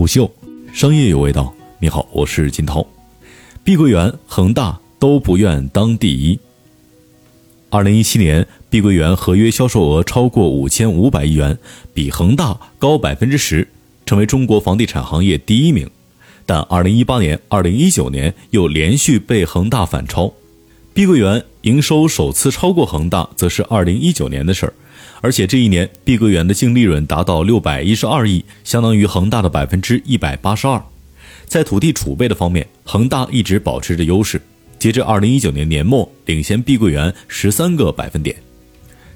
虎嗅，商业有味道。你好，我是金涛。碧桂园、恒大都不愿当第一。二零一七年，碧桂园合约销售额超过五千五百亿元，比恒大高百分之十，成为中国房地产行业第一名。但二零一八年、二零一九年又连续被恒大反超。碧桂园营收首次超过恒大，则是二零一九年的事儿。而且这一年，碧桂园的净利润达到六百一十二亿，相当于恒大的百分之一百八十二。在土地储备的方面，恒大一直保持着优势，截至二零一九年年末，领先碧桂园十三个百分点。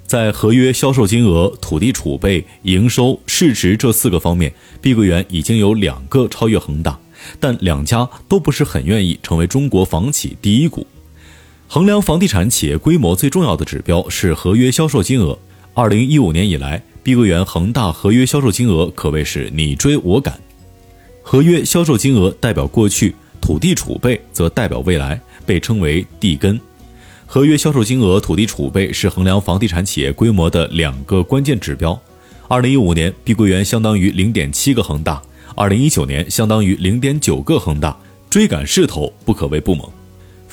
在合约销售金额、土地储备、营收、市值这四个方面，碧桂园已经有两个超越恒大，但两家都不是很愿意成为中国房企第一股。衡量房地产企业规模最重要的指标是合约销售金额。二零一五年以来，碧桂园、恒大合约销售金额可谓是你追我赶。合约销售金额代表过去，土地储备则代表未来，被称为地根。合约销售金额、土地储备是衡量房地产企业规模的两个关键指标。二零一五年，碧桂园相当于零点七个恒大；二零一九年，相当于零点九个恒大，追赶势头不可谓不猛。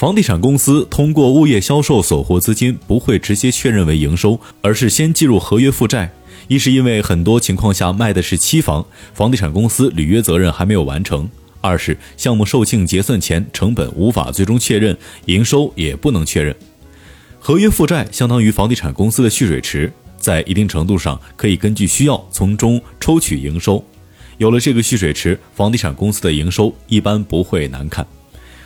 房地产公司通过物业销售所获资金不会直接确认为营收，而是先计入合约负债。一是因为很多情况下卖的是期房，房地产公司履约责任还没有完成；二是项目售罄结算前成本无法最终确认，营收也不能确认。合约负债相当于房地产公司的蓄水池，在一定程度上可以根据需要从中抽取营收。有了这个蓄水池，房地产公司的营收一般不会难看。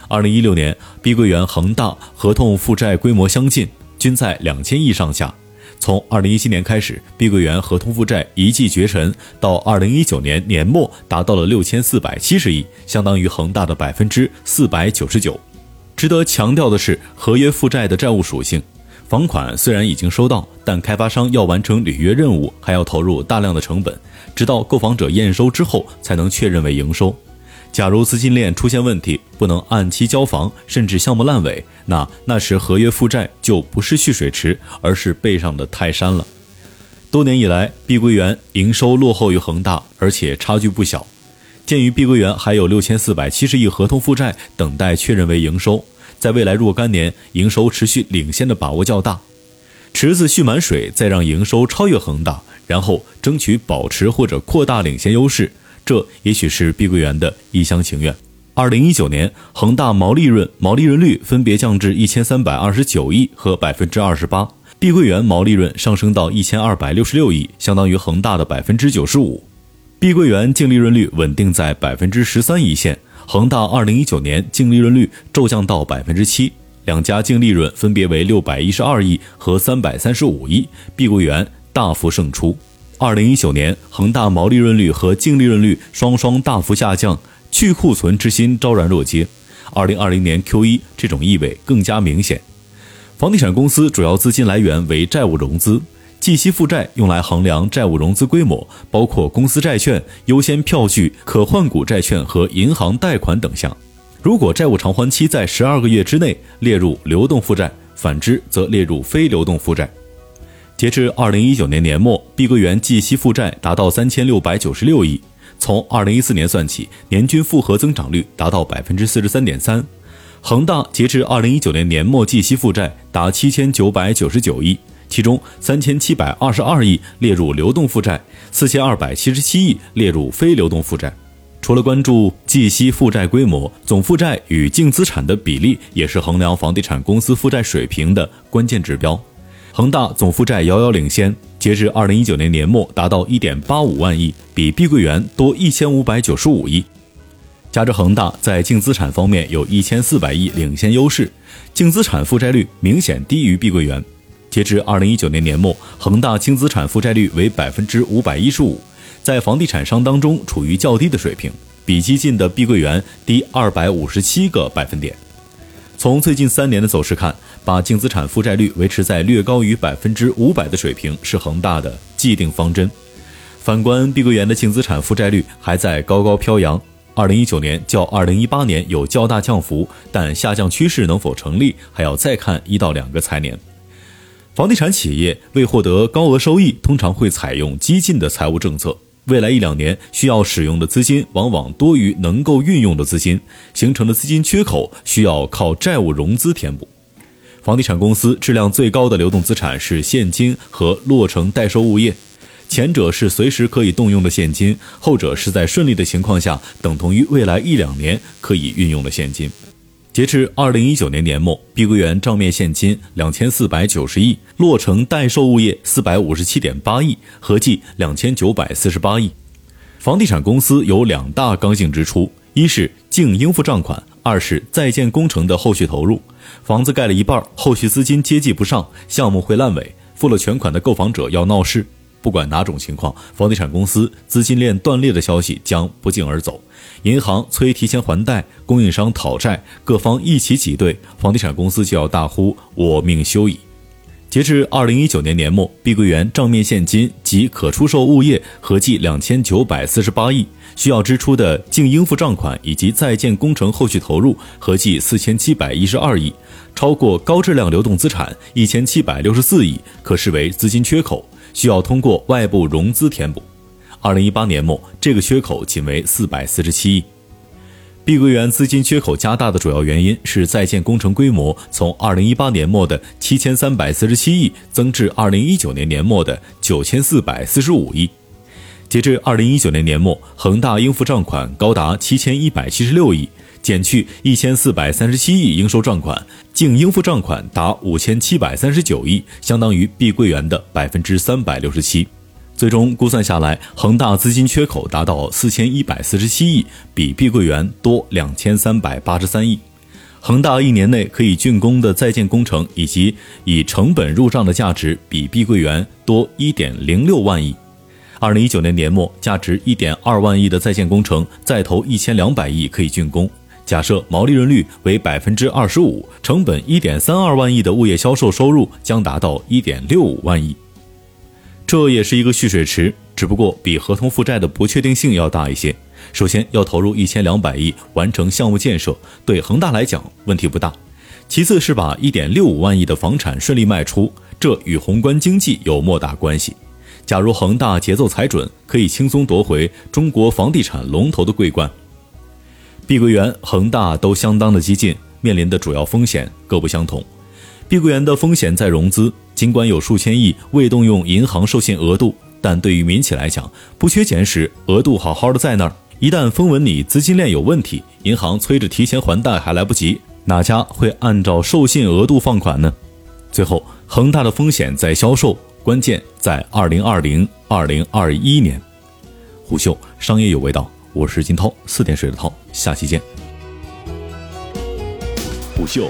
二零一六年，碧桂园、恒大合同负债规模相近，均在两千亿上下。从二零一七年开始，碧桂园合同负债一骑绝尘，到二零一九年年末达到了六千四百七十亿，相当于恒大的百分之四百九十九。值得强调的是，合约负债的债务属性，房款虽然已经收到，但开发商要完成履约任务，还要投入大量的成本，直到购房者验收之后，才能确认为营收。假如资金链出现问题，不能按期交房，甚至项目烂尾，那那时合约负债就不是蓄水池，而是背上的泰山了。多年以来，碧桂园营收落后于恒大，而且差距不小。鉴于碧桂园还有六千四百七十亿合同负债等待确认为营收，在未来若干年营收持续领先的把握较大。池子蓄满水，再让营收超越恒大，然后争取保持或者扩大领先优势。这也许是碧桂园的一厢情愿。二零一九年，恒大毛利润、毛利润率分别降至一千三百二十九亿和百分之二十八，碧桂园毛利润上升到一千二百六十六亿，相当于恒大的百分之九十五。碧桂园净利润率稳定在百分之十三一线，恒大二零一九年净利润率骤降到百分之七，两家净利润分别为六百一十二亿和三百三十五亿，碧桂园大幅胜出。二零一九年，恒大毛利润率和净利润率双双大幅下降，去库存之心昭然若揭。二零二零年 Q 一，这种意味更加明显。房地产公司主要资金来源为债务融资，计息负债用来衡量债务融资规模，包括公司债券、优先票据、可换股债券和银行贷款等项。如果债务偿还期在十二个月之内，列入流动负债；反之，则列入非流动负债。截至二零一九年年末，碧桂园计息负债达到三千六百九十六亿。从二零一四年算起，年均复合增长率达到百分之四十三点三。恒大截至二零一九年年末计息负债达七千九百九十九亿，其中三千七百二十二亿列入流动负债，四千二百七十七亿列入非流动负债。除了关注计息负债规模，总负债与净资产的比例也是衡量房地产公司负债水平的关键指标。恒大总负债遥遥领先，截至二零一九年年末达到一点八五万亿，比碧桂园多一千五百九十五亿。加之恒大在净资产方面有一千四百亿领先优势，净资产负债率明显低于碧桂园。截至二零一九年年末，恒大净资产负债率为百分之五百一十五，在房地产商当中处于较低的水平，比激进的碧桂园低二百五十七个百分点。从最近三年的走势看，把净资产负债率维持在略高于百分之五百的水平是恒大的既定方针。反观碧桂园的净资产负债率还在高高飘扬，二零一九年较二零一八年有较大降幅，但下降趋势能否成立，还要再看一到两个财年。房地产企业为获得高额收益，通常会采用激进的财务政策，未来一两年需要使用的资金往往多于能够运用的资金，形成的资金缺口需要靠债务融资填补。房地产公司质量最高的流动资产是现金和落成待售物业，前者是随时可以动用的现金，后者是在顺利的情况下等同于未来一两年可以运用的现金。截至二零一九年年末，碧桂园账面现金两千四百九十亿，落成待售物业四百五十七点八亿，合计两千九百四十八亿。房地产公司有两大刚性支出，一是净应付账款，二是在建工程的后续投入。房子盖了一半，后续资金接济不上，项目会烂尾，付了全款的购房者要闹事。不管哪种情况，房地产公司资金链断裂的消息将不胫而走。银行催提前还贷，供应商讨债，各方一起挤兑，房地产公司就要大呼“我命休矣”。截至二零一九年年末，碧桂园账面现金及可出售物业合计两千九百四十八亿。需要支出的净应付账款以及在建工程后续投入合计四千七百一十二亿，超过高质量流动资产一千七百六十四亿，可视为资金缺口，需要通过外部融资填补。二零一八年末，这个缺口仅为四百四十七亿。碧桂园资金缺口加大的主要原因是在建工程规模从二零一八年末的七千三百四十七亿增至二零一九年年末的九千四百四十五亿。截至二零一九年年末，恒大应付账款高达七千一百七十六亿，减去一千四百三十七亿应收账款，净应付账款达五千七百三十九亿，相当于碧桂园的百分之三百六十七。最终估算下来，恒大资金缺口达到四千一百四十七亿，比碧桂园多两千三百八十三亿。恒大一年内可以竣工的在建工程以及以成本入账的价值，比碧桂园多一点零六万亿。二零一九年年末，价值一点二万亿的在建工程再投一千两百亿可以竣工。假设毛利润率为百分之二十五，成本一点三二万亿的物业销售收入将达到一点六五万亿。这也是一个蓄水池，只不过比合同负债的不确定性要大一些。首先要投入一千两百亿完成项目建设，对恒大来讲问题不大。其次是把一点六五万亿的房产顺利卖出，这与宏观经济有莫大关系。假如恒大节奏踩准，可以轻松夺回中国房地产龙头的桂冠。碧桂园、恒大都相当的激进，面临的主要风险各不相同。碧桂园的风险在融资，尽管有数千亿未动用银行授信额度，但对于民企来讲，不缺钱时额度好好的在那儿，一旦风闻你资金链有问题，银行催着提前还贷还来不及，哪家会按照授信额度放款呢？最后，恒大的风险在销售。关键在二零二零二零二一年，虎嗅商业有味道，我是金涛，四点水的涛，下期见。虎嗅